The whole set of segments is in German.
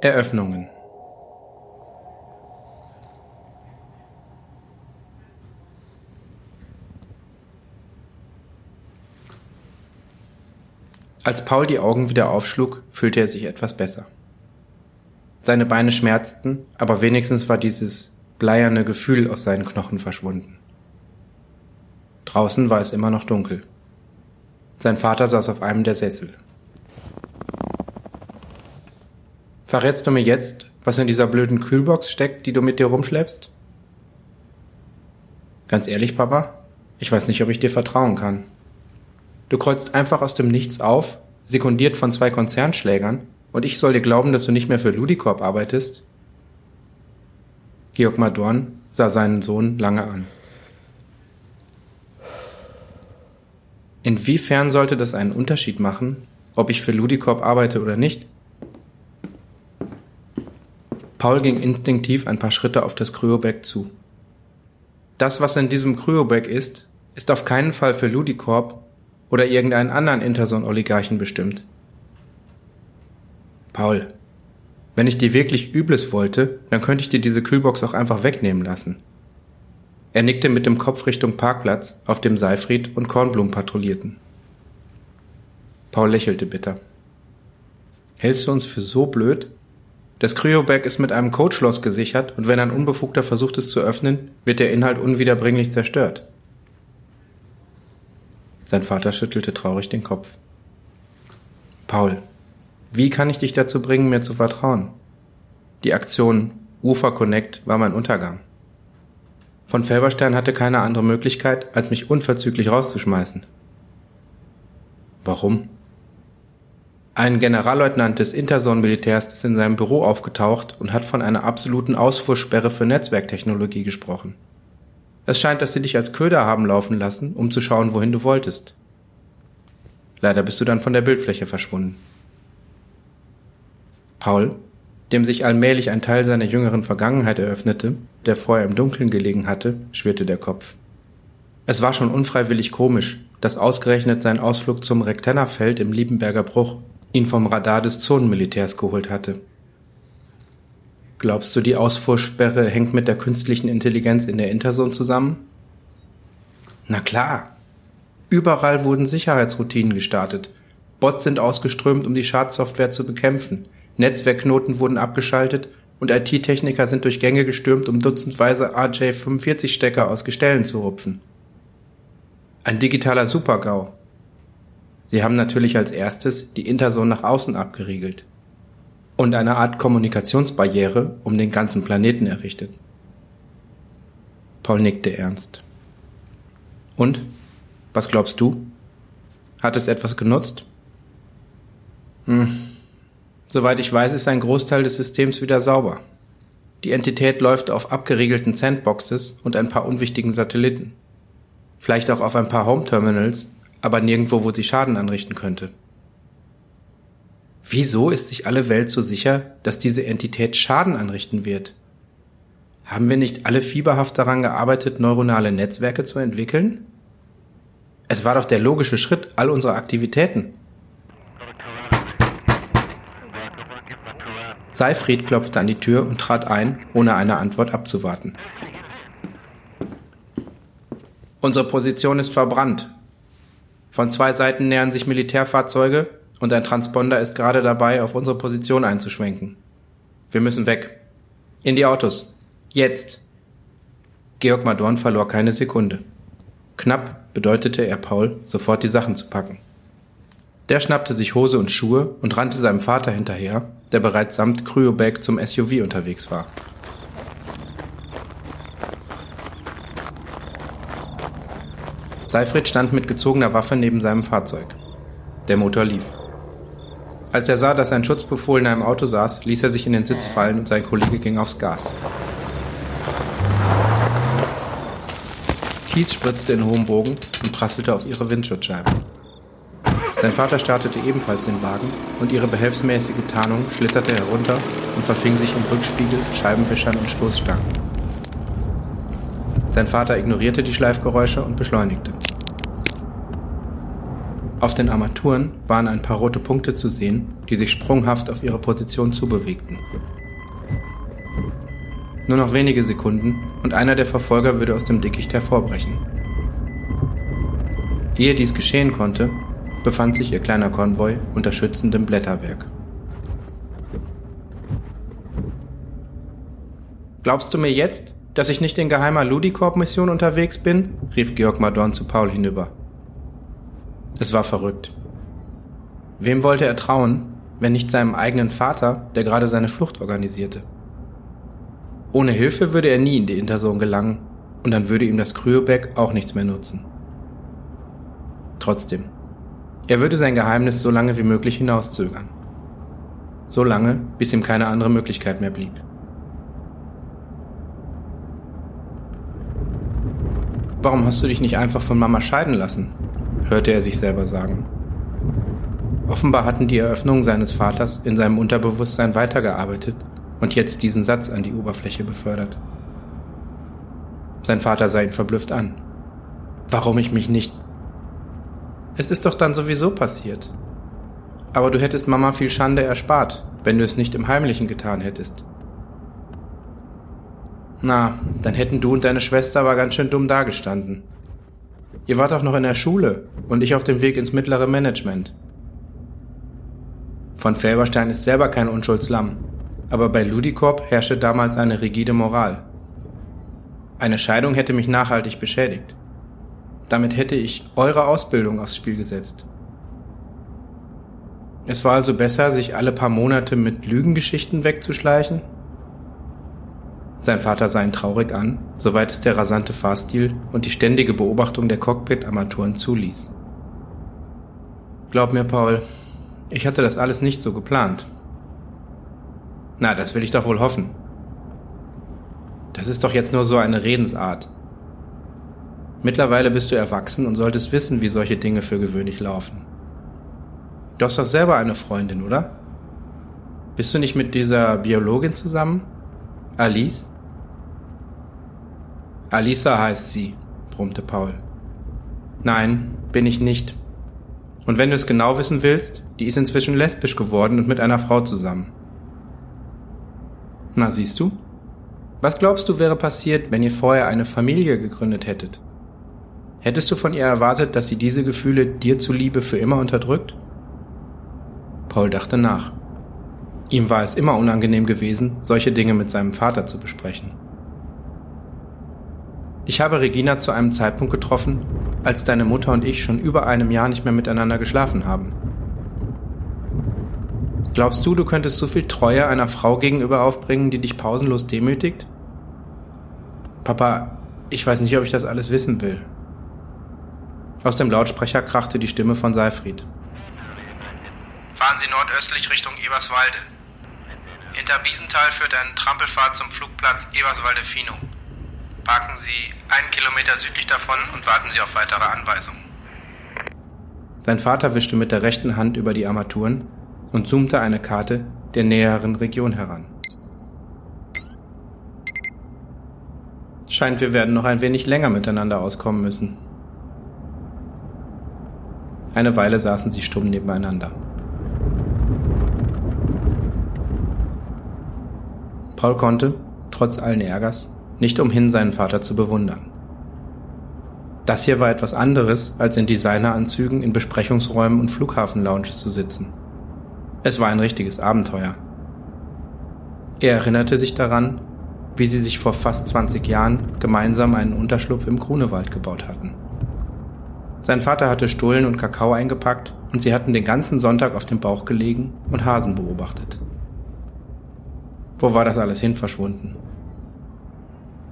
Eröffnungen Als Paul die Augen wieder aufschlug, fühlte er sich etwas besser. Seine Beine schmerzten, aber wenigstens war dieses bleierne Gefühl aus seinen Knochen verschwunden. Draußen war es immer noch dunkel. Sein Vater saß auf einem der Sessel. Verrätst du mir jetzt, was in dieser blöden Kühlbox steckt, die du mit dir rumschleppst? Ganz ehrlich, Papa, ich weiß nicht, ob ich dir vertrauen kann. Du kreuzt einfach aus dem Nichts auf, sekundiert von zwei Konzernschlägern, und ich soll dir glauben, dass du nicht mehr für Ludicorp arbeitest? Georg Madorn sah seinen Sohn lange an. Inwiefern sollte das einen Unterschied machen, ob ich für Ludicorp arbeite oder nicht? Paul ging instinktiv ein paar Schritte auf das Kryobag zu. Das, was in diesem Kryobag ist, ist auf keinen Fall für Ludicorp oder irgendeinen anderen Interson-Oligarchen bestimmt. Paul, wenn ich dir wirklich Übles wollte, dann könnte ich dir diese Kühlbox auch einfach wegnehmen lassen. Er nickte mit dem Kopf Richtung Parkplatz, auf dem Seifried und Kornblum patrouillierten. Paul lächelte bitter. Hältst du uns für so blöd? Das Kryobag ist mit einem Codeschloss gesichert und wenn ein Unbefugter versucht es zu öffnen, wird der Inhalt unwiederbringlich zerstört. Sein Vater schüttelte traurig den Kopf. Paul, wie kann ich dich dazu bringen, mir zu vertrauen? Die Aktion Ufer Connect war mein Untergang. Von Felberstein hatte keine andere Möglichkeit, als mich unverzüglich rauszuschmeißen. Warum? Ein Generalleutnant des Interson-Militärs ist in seinem Büro aufgetaucht und hat von einer absoluten Ausfuhrsperre für Netzwerktechnologie gesprochen. Es scheint, dass sie dich als Köder haben laufen lassen, um zu schauen, wohin du wolltest. Leider bist du dann von der Bildfläche verschwunden. Paul, dem sich allmählich ein Teil seiner jüngeren Vergangenheit eröffnete, der vorher im Dunkeln gelegen hatte, schwirrte der Kopf. Es war schon unfreiwillig komisch, dass ausgerechnet sein Ausflug zum Rektennerfeld im Liebenberger Bruch ihn vom Radar des Zonenmilitärs geholt hatte. Glaubst du, die Ausfuhrsperre hängt mit der künstlichen Intelligenz in der Interson zusammen? Na klar. Überall wurden Sicherheitsroutinen gestartet. Bots sind ausgeströmt, um die Schadsoftware zu bekämpfen. Netzwerkknoten wurden abgeschaltet und IT-Techniker sind durch Gänge gestürmt, um dutzendweise RJ45-Stecker aus Gestellen zu rupfen. Ein digitaler Supergau. Sie haben natürlich als erstes die Interson nach außen abgeriegelt und eine Art Kommunikationsbarriere um den ganzen Planeten errichtet. Paul nickte ernst. Und? Was glaubst du? Hat es etwas genutzt? Hm. Soweit ich weiß, ist ein Großteil des Systems wieder sauber. Die Entität läuft auf abgeriegelten Sandboxes und ein paar unwichtigen Satelliten. Vielleicht auch auf ein paar Home-Terminals, aber nirgendwo, wo sie Schaden anrichten könnte. Wieso ist sich alle Welt so sicher, dass diese Entität Schaden anrichten wird? Haben wir nicht alle fieberhaft daran gearbeitet, neuronale Netzwerke zu entwickeln? Es war doch der logische Schritt all unserer Aktivitäten. Seifried klopfte an die Tür und trat ein, ohne eine Antwort abzuwarten. Unsere Position ist verbrannt. Von zwei Seiten nähern sich Militärfahrzeuge und ein Transponder ist gerade dabei, auf unsere Position einzuschwenken. Wir müssen weg. In die Autos. Jetzt. Georg Madorn verlor keine Sekunde. Knapp bedeutete er Paul, sofort die Sachen zu packen. Der schnappte sich Hose und Schuhe und rannte seinem Vater hinterher, der bereits samt Kryobag zum SUV unterwegs war. Seifried stand mit gezogener Waffe neben seinem Fahrzeug. Der Motor lief. Als er sah, dass ein Schutzbefohlen in einem Auto saß, ließ er sich in den Sitz fallen und sein Kollege ging aufs Gas. Kies spritzte in hohem Bogen und prasselte auf ihre Windschutzscheibe. Sein Vater startete ebenfalls den Wagen und ihre behelfsmäßige Tarnung schlitterte herunter und verfing sich im Rückspiegel, Scheibenwischern und Stoßstangen. Sein Vater ignorierte die Schleifgeräusche und beschleunigte. Auf den Armaturen waren ein paar rote Punkte zu sehen, die sich sprunghaft auf ihre Position zubewegten. Nur noch wenige Sekunden und einer der Verfolger würde aus dem Dickicht hervorbrechen. Ehe dies geschehen konnte, befand sich ihr kleiner Konvoi unter schützendem Blätterwerk. Glaubst du mir jetzt, dass ich nicht in geheimer Ludicorp-Mission unterwegs bin? rief Georg Madorn zu Paul hinüber. Es war verrückt. Wem wollte er trauen, wenn nicht seinem eigenen Vater, der gerade seine Flucht organisierte? Ohne Hilfe würde er nie in die Interson gelangen und dann würde ihm das Kryoback auch nichts mehr nutzen. Trotzdem, er würde sein Geheimnis so lange wie möglich hinauszögern. So lange, bis ihm keine andere Möglichkeit mehr blieb. Warum hast du dich nicht einfach von Mama scheiden lassen? Hörte er sich selber sagen. Offenbar hatten die Eröffnungen seines Vaters in seinem Unterbewusstsein weitergearbeitet und jetzt diesen Satz an die Oberfläche befördert. Sein Vater sah ihn verblüfft an. Warum ich mich nicht... Es ist doch dann sowieso passiert. Aber du hättest Mama viel Schande erspart, wenn du es nicht im Heimlichen getan hättest. Na, dann hätten du und deine Schwester aber ganz schön dumm dagestanden. Ihr wart auch noch in der Schule und ich auf dem Weg ins mittlere Management. Von Felberstein ist selber kein Unschuldslamm, aber bei Ludicorp herrschte damals eine rigide Moral. Eine Scheidung hätte mich nachhaltig beschädigt. Damit hätte ich eure Ausbildung aufs Spiel gesetzt. Es war also besser, sich alle paar Monate mit Lügengeschichten wegzuschleichen sein Vater sah ihn traurig an, soweit es der rasante Fahrstil und die ständige Beobachtung der Cockpit-Armaturen zuließ. Glaub mir, Paul, ich hatte das alles nicht so geplant. Na, das will ich doch wohl hoffen. Das ist doch jetzt nur so eine Redensart. Mittlerweile bist du erwachsen und solltest wissen, wie solche Dinge für gewöhnlich laufen. Du hast doch selber eine Freundin, oder? Bist du nicht mit dieser Biologin zusammen? Alice? Alisa heißt sie, brummte Paul. Nein, bin ich nicht. Und wenn du es genau wissen willst, die ist inzwischen lesbisch geworden und mit einer Frau zusammen. Na, siehst du? Was glaubst du wäre passiert, wenn ihr vorher eine Familie gegründet hättet? Hättest du von ihr erwartet, dass sie diese Gefühle dir zuliebe für immer unterdrückt? Paul dachte nach. Ihm war es immer unangenehm gewesen, solche Dinge mit seinem Vater zu besprechen. Ich habe Regina zu einem Zeitpunkt getroffen, als deine Mutter und ich schon über einem Jahr nicht mehr miteinander geschlafen haben. Glaubst du, du könntest so viel Treue einer Frau gegenüber aufbringen, die dich pausenlos demütigt? Papa, ich weiß nicht, ob ich das alles wissen will. Aus dem Lautsprecher krachte die Stimme von Seifried. Fahren Sie nordöstlich Richtung Eberswalde. Hinter Biesenthal führt eine Trampelfahrt zum Flugplatz Eberswalde-Fino. Parken Sie einen Kilometer südlich davon und warten Sie auf weitere Anweisungen. Sein Vater wischte mit der rechten Hand über die Armaturen und zoomte eine Karte der näheren Region heran. Scheint, wir werden noch ein wenig länger miteinander auskommen müssen. Eine Weile saßen sie stumm nebeneinander. Paul konnte, trotz allen Ärgers, nicht umhin, seinen Vater zu bewundern. Das hier war etwas anderes, als in Designeranzügen in Besprechungsräumen und Flughafenlounges zu sitzen. Es war ein richtiges Abenteuer. Er erinnerte sich daran, wie sie sich vor fast 20 Jahren gemeinsam einen Unterschlupf im Grunewald gebaut hatten. Sein Vater hatte Stullen und Kakao eingepackt und sie hatten den ganzen Sonntag auf dem Bauch gelegen und Hasen beobachtet. Wo war das alles hin verschwunden?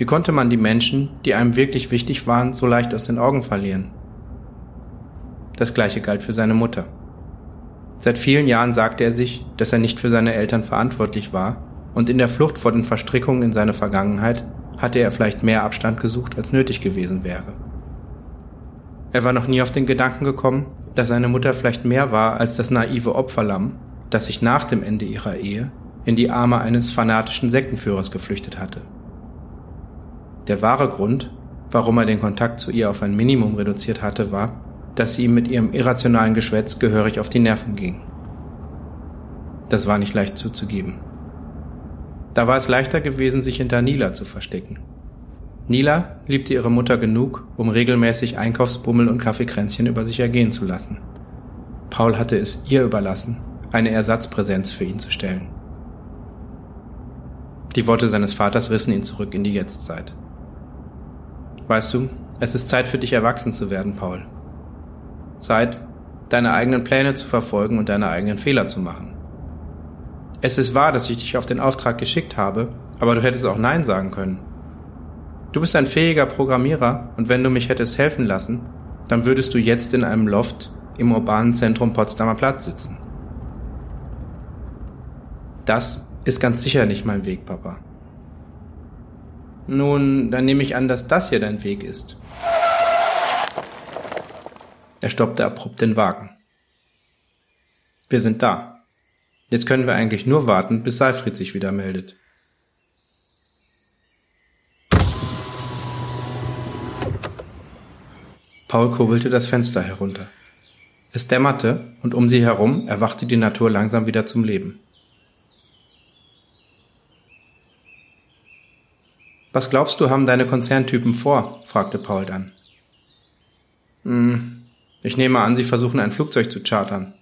Wie konnte man die Menschen, die einem wirklich wichtig waren, so leicht aus den Augen verlieren? Das gleiche galt für seine Mutter. Seit vielen Jahren sagte er sich, dass er nicht für seine Eltern verantwortlich war, und in der Flucht vor den Verstrickungen in seine Vergangenheit hatte er vielleicht mehr Abstand gesucht, als nötig gewesen wäre. Er war noch nie auf den Gedanken gekommen, dass seine Mutter vielleicht mehr war als das naive Opferlamm, das sich nach dem Ende ihrer Ehe in die Arme eines fanatischen Sektenführers geflüchtet hatte. Der wahre Grund, warum er den Kontakt zu ihr auf ein Minimum reduziert hatte, war, dass sie ihm mit ihrem irrationalen Geschwätz gehörig auf die Nerven ging. Das war nicht leicht zuzugeben. Da war es leichter gewesen, sich hinter Nila zu verstecken. Nila liebte ihre Mutter genug, um regelmäßig Einkaufsbummel und Kaffeekränzchen über sich ergehen zu lassen. Paul hatte es ihr überlassen, eine Ersatzpräsenz für ihn zu stellen. Die Worte seines Vaters rissen ihn zurück in die Jetztzeit. Weißt du, es ist Zeit für dich erwachsen zu werden, Paul. Zeit, deine eigenen Pläne zu verfolgen und deine eigenen Fehler zu machen. Es ist wahr, dass ich dich auf den Auftrag geschickt habe, aber du hättest auch Nein sagen können. Du bist ein fähiger Programmierer und wenn du mich hättest helfen lassen, dann würdest du jetzt in einem Loft im urbanen Zentrum Potsdamer Platz sitzen. Das ist ganz sicher nicht mein Weg, Papa. Nun, dann nehme ich an, dass das hier dein Weg ist. Er stoppte abrupt den Wagen. Wir sind da. Jetzt können wir eigentlich nur warten, bis Seifried sich wieder meldet. Paul kurbelte das Fenster herunter. Es dämmerte und um sie herum erwachte die Natur langsam wieder zum Leben. Was glaubst du, haben deine Konzerntypen vor? fragte Paul dann. Hm, ich nehme an, sie versuchen ein Flugzeug zu chartern.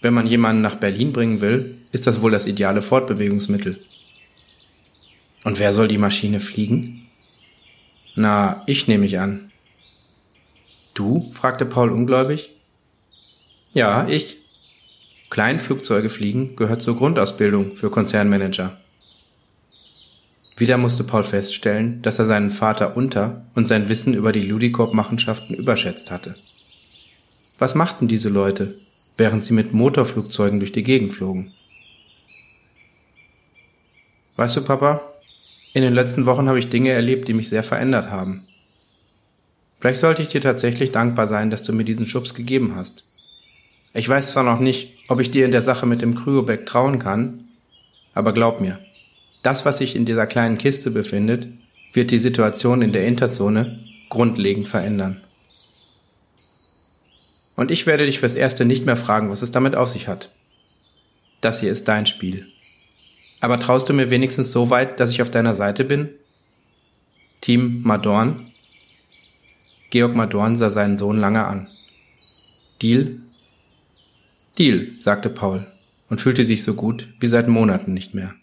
Wenn man jemanden nach Berlin bringen will, ist das wohl das ideale Fortbewegungsmittel. Und wer soll die Maschine fliegen? Na, ich nehme ich an. Du? fragte Paul ungläubig. Ja, ich. Kleinflugzeuge fliegen gehört zur Grundausbildung für Konzernmanager. Wieder musste Paul feststellen, dass er seinen Vater unter und sein Wissen über die Ludicorp-Machenschaften überschätzt hatte. Was machten diese Leute, während sie mit Motorflugzeugen durch die Gegend flogen? Weißt du, Papa, in den letzten Wochen habe ich Dinge erlebt, die mich sehr verändert haben. Vielleicht sollte ich dir tatsächlich dankbar sein, dass du mir diesen Schubs gegeben hast. Ich weiß zwar noch nicht, ob ich dir in der Sache mit dem Kryobeck trauen kann, aber glaub mir, das, was sich in dieser kleinen Kiste befindet, wird die Situation in der Interzone grundlegend verändern. Und ich werde dich fürs Erste nicht mehr fragen, was es damit auf sich hat. Das hier ist dein Spiel. Aber traust du mir wenigstens so weit, dass ich auf deiner Seite bin? Team Madorn? Georg Madorn sah seinen Sohn lange an. Deal? Deal, sagte Paul und fühlte sich so gut wie seit Monaten nicht mehr.